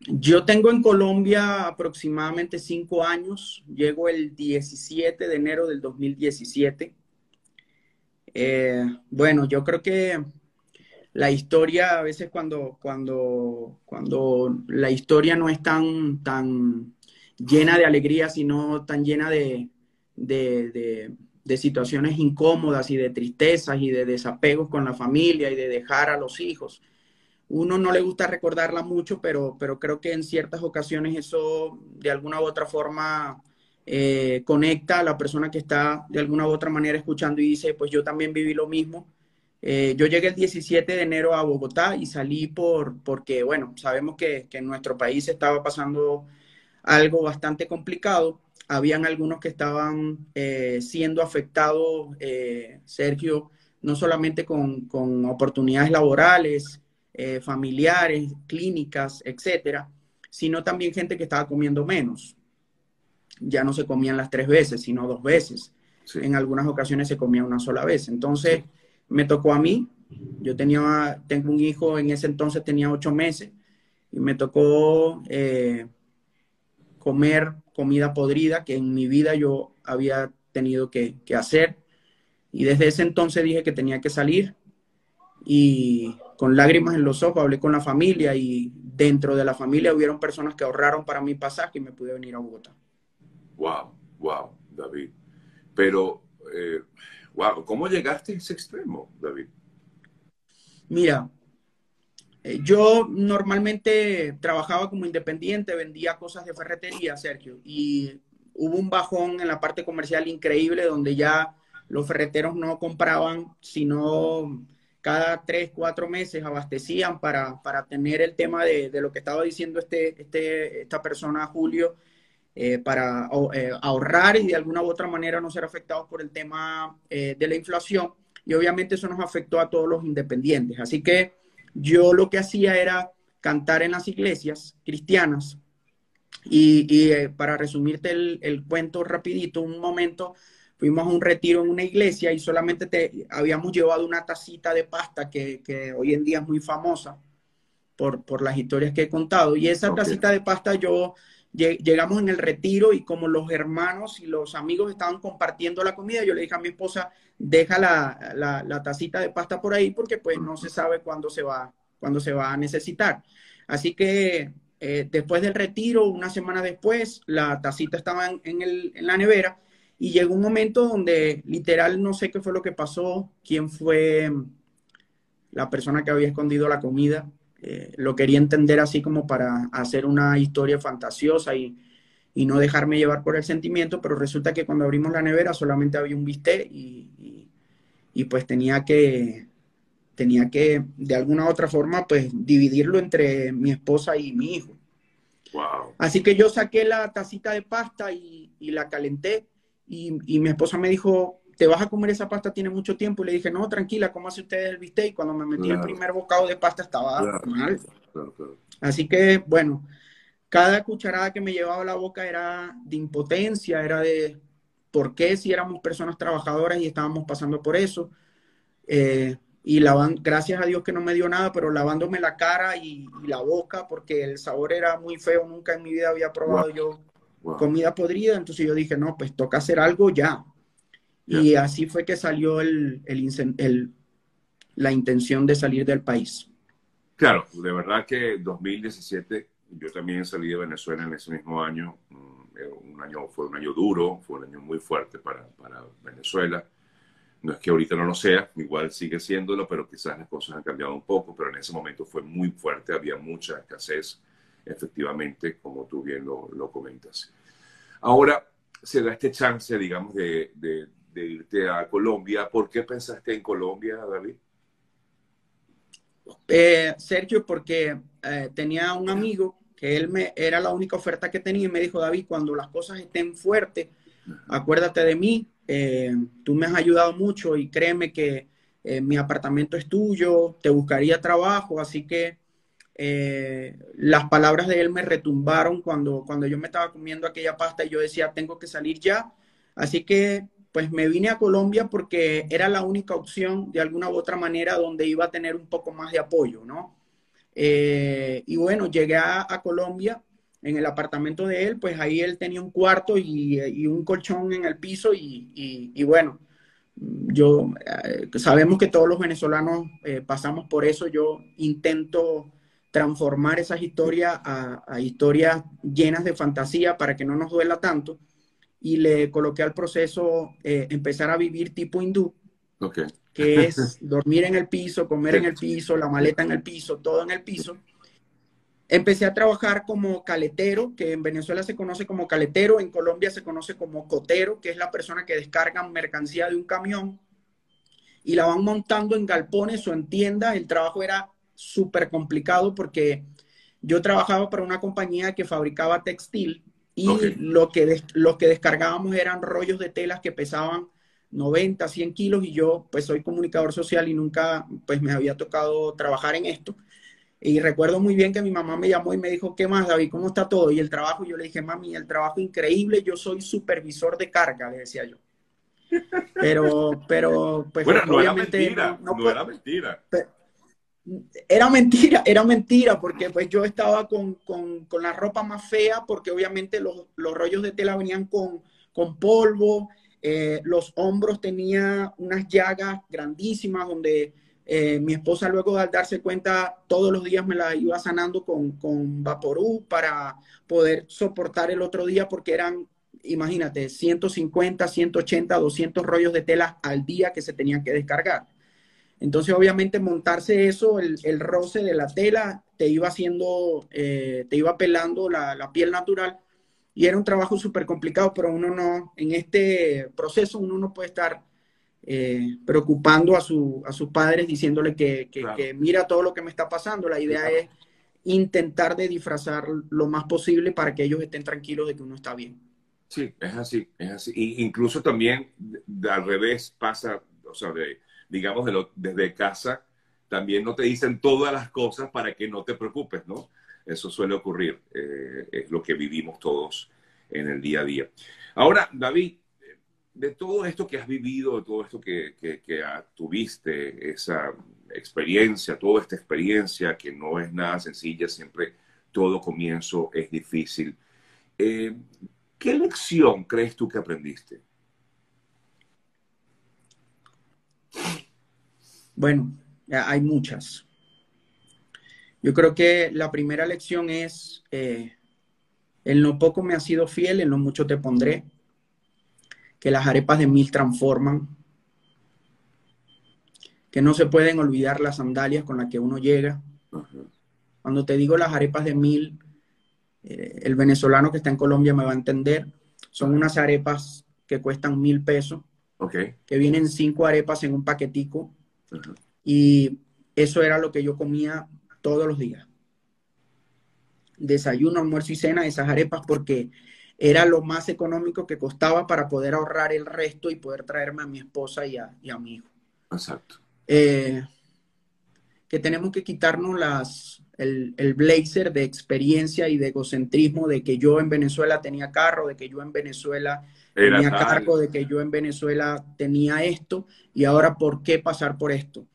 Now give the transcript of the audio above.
Yo tengo en Colombia aproximadamente cinco años. Llego el 17 de enero del 2017. Eh, bueno, yo creo que la historia, a veces cuando, cuando, cuando la historia no es tan, tan llena de alegría, sino tan llena de, de, de, situaciones incómodas y de tristezas y de desapegos con la familia y de dejar a los hijos. Uno no le gusta recordarla mucho, pero, pero creo que en ciertas ocasiones eso de alguna u otra forma eh, conecta a la persona que está de alguna u otra manera escuchando y dice, pues yo también viví lo mismo eh, yo llegué el 17 de enero a Bogotá y salí por, porque, bueno, sabemos que, en nuestro país estaba pasando algo bastante complicado. Habían algunos que estaban eh, siendo afectados, Sergio, no solamente con, con oportunidades laborales, familiares, clínicas, etcétera, sino también gente que estaba comiendo menos. Ya no se comían las tres veces, sino dos veces. En algunas ocasiones se comía una sola vez. Entonces, me tocó a mí. Yo tenía, tengo un hijo, en ese entonces tenía ocho meses, y me tocó eh, comer comida podrida que en mi vida yo había tenido que, hacer. Y desde ese entonces dije que tenía que salir. Y con lágrimas en los ojos hablé con la familia y dentro de la familia hubieron personas que ahorraron para mi pasaje y me pude venir a Bogotá. Wow, wow, David. Pero eh, Wow, ¿cómo llegaste a ese extremo, David? Mira, eh, yo normalmente trabajaba como independiente, vendía cosas de ferretería, Sergio, y hubo un bajón en la parte comercial increíble donde ya los ferreteros no compraban, sino cada tres, cuatro meses abastecían para, para tener el tema de, de, lo que estaba diciendo este, este, esta persona, Julio, eh, para eh, ahorrar y de alguna u otra manera no ser afectados por el tema eh, de la inflación. Y obviamente eso nos afectó a todos los independientes. Así que yo lo que hacía era cantar en las iglesias cristianas. Y, para resumirte el, el, cuento rapidito, un momento fuimos a un retiro en una iglesia y solamente te, habíamos llevado una tacita de pasta que, que hoy en día es muy famosa por, por, las historias que he contado. Y esa tacita de pasta yo llegamos en el retiro y como los hermanos y los amigos estaban compartiendo la comida, yo le dije a mi esposa, deja la, la, tacita de pasta por ahí porque pues no se sabe cuándo se va, cuándo se va a necesitar. Así que eh, después del retiro, una semana después, la tacita estaba en, el, en la nevera y llegó un momento donde literal no sé qué fue lo que pasó, quién fue la persona que había escondido la comida, eh, lo quería entender así como para hacer una historia fantasiosa y, no dejarme llevar por el sentimiento, pero resulta que cuando abrimos la nevera solamente había un bistec y, pues tenía que, tenía que de alguna u otra forma pues dividirlo entre mi esposa y mi hijo. Así que yo saqué la tacita de pasta y, la calenté y, y mi esposa me dijo, ¿te vas a comer esa pasta? Tiene mucho tiempo. Y le dije, no, tranquila, ¿cómo hace ustedes el bistec? Y cuando me metí el primer bocado de pasta estaba mal. Así que, bueno, cada cucharada que me llevaba a la boca era de impotencia, era de por qué si éramos personas trabajadoras y estábamos pasando por eso. Eh, y lavan, gracias a Dios que no me dio nada, pero lavándome la cara y, la boca, porque el sabor era muy feo, nunca en mi vida había probado yo comida podrida, entonces yo dije, no, pues toca hacer algo ya. Y así fue que salió el, el, la intención de salir del país. Claro, de verdad que 2017, yo también salí de Venezuela en ese mismo año. Mm, un año fue un año duro, fue un año muy fuerte para, para Venezuela. No es que ahorita no lo sea, igual sigue siéndolo, pero quizás las cosas han cambiado un poco, pero en ese momento fue muy fuerte, había mucha escasez, efectivamente, como tú bien lo, lo comentas. Ahora se da este chance, digamos, de, de irte a Colombia. ¿Por qué pensaste en Colombia, David? Eh, Sergio, porque eh, tenía un amigo que él me era la única oferta que tenía y me dijo, David, cuando las cosas estén fuertes, acuérdate de mí, eh, tú me has ayudado mucho y créeme que mi apartamento es tuyo, te buscaría trabajo, así que las palabras de él me retumbaron cuando, cuando yo me estaba comiendo aquella pasta y yo decía, tengo que salir ya. Así que pues me vine a Colombia porque era la única opción de alguna u otra manera donde iba a tener un poco más de apoyo, ¿no? Eh, y bueno, llegué a, Colombia en el apartamento de él, pues ahí él tenía un cuarto y, un colchón en el piso y, bueno, yo eh, sabemos que todos los venezolanos eh, pasamos por eso, yo intento transformar esas historias a, historias llenas de fantasía para que no nos duela tanto y le coloqué al proceso empezar a vivir tipo hindú. Okay que es dormir en el piso, comer en el piso, la maleta en el piso, todo en el piso. Empecé a trabajar como caletero, que en Venezuela se conoce como caletero, en Colombia se conoce como cotero, que es la persona que descarga mercancía de un camión y la van montando en galpones o en tiendas. El trabajo era súper complicado porque yo trabajaba para una compañía que fabricaba textil y lo, que lo que descargábamos eran rollos de telas que pesaban 90, 100 kilos y yo pues soy comunicador social y nunca pues me había tocado trabajar en esto. Y recuerdo muy bien que mi mamá me llamó y me dijo, ¿qué más, David? ¿Cómo está todo? Y el trabajo, yo le dije, mami, el trabajo increíble, yo soy supervisor de carga, le decía yo. Pero, pero, pues bueno, no obviamente... Era mentira, no, era mentira. Era mentira, era mentira, porque pues yo estaba con, con, con la ropa más fea, porque obviamente los, los rollos de tela venían con, con polvo, eh, los hombros tenía unas llagas grandísimas donde eh, mi esposa luego al darse cuenta todos los días me la iba sanando con, con Vaporú para poder soportar el otro día porque eran, imagínate, 150, 180, 200 rollos de tela al día que se tenían que descargar. Entonces, obviamente, montarse eso, el, roce de la tela, te iba haciendo, eh, te iba pelando la, la piel natural y era un trabajo súper complicado, pero uno no, en este proceso uno no puede estar eh, preocupando a, su, a sus padres diciéndole que, que, mira todo lo que me está pasando. La idea es intentar de disfrazar lo más posible para que ellos estén tranquilos de que uno está bien. Sí, es así, es así. Y incluso también al revés pasa, o sea, digamos desde casa, también no te dicen todas las cosas para que no te preocupes, ¿no? Eso suele ocurrir, eh, es lo que vivimos todos en el día a día. Ahora, David, de todo esto que has vivido, de todo esto que, tuviste, esa experiencia, toda esta experiencia que no es nada sencilla, siempre todo comienzo es difícil. Eh, ¿Qué lección crees tú que aprendiste? Bueno, hay muchas. Yo creo que la primera lección es, eh, en lo poco me has sido fiel, en lo mucho te pondré, que las arepas de mil transforman, que no se pueden olvidar las sandalias con las que uno llega. Cuando te digo las arepas de mil, eh, el venezolano que está en Colombia me va a entender, son unas arepas que cuestan mil pesos, que vienen cinco arepas en un paquetico, y eso era lo que yo comía todos los días. Desayuno, almuerzo y cena, esas arepas, porque era lo más económico que costaba para poder ahorrar el resto y poder traerme a mi esposa y a, mi hijo. Exacto. Eh, que tenemos que quitarnos las, el, el, blazer de experiencia y de egocentrismo de que yo en Venezuela tenía carro, de que yo en Venezuela tenía cargo, de que yo en Venezuela tenía esto y ahora por qué pasar por esto.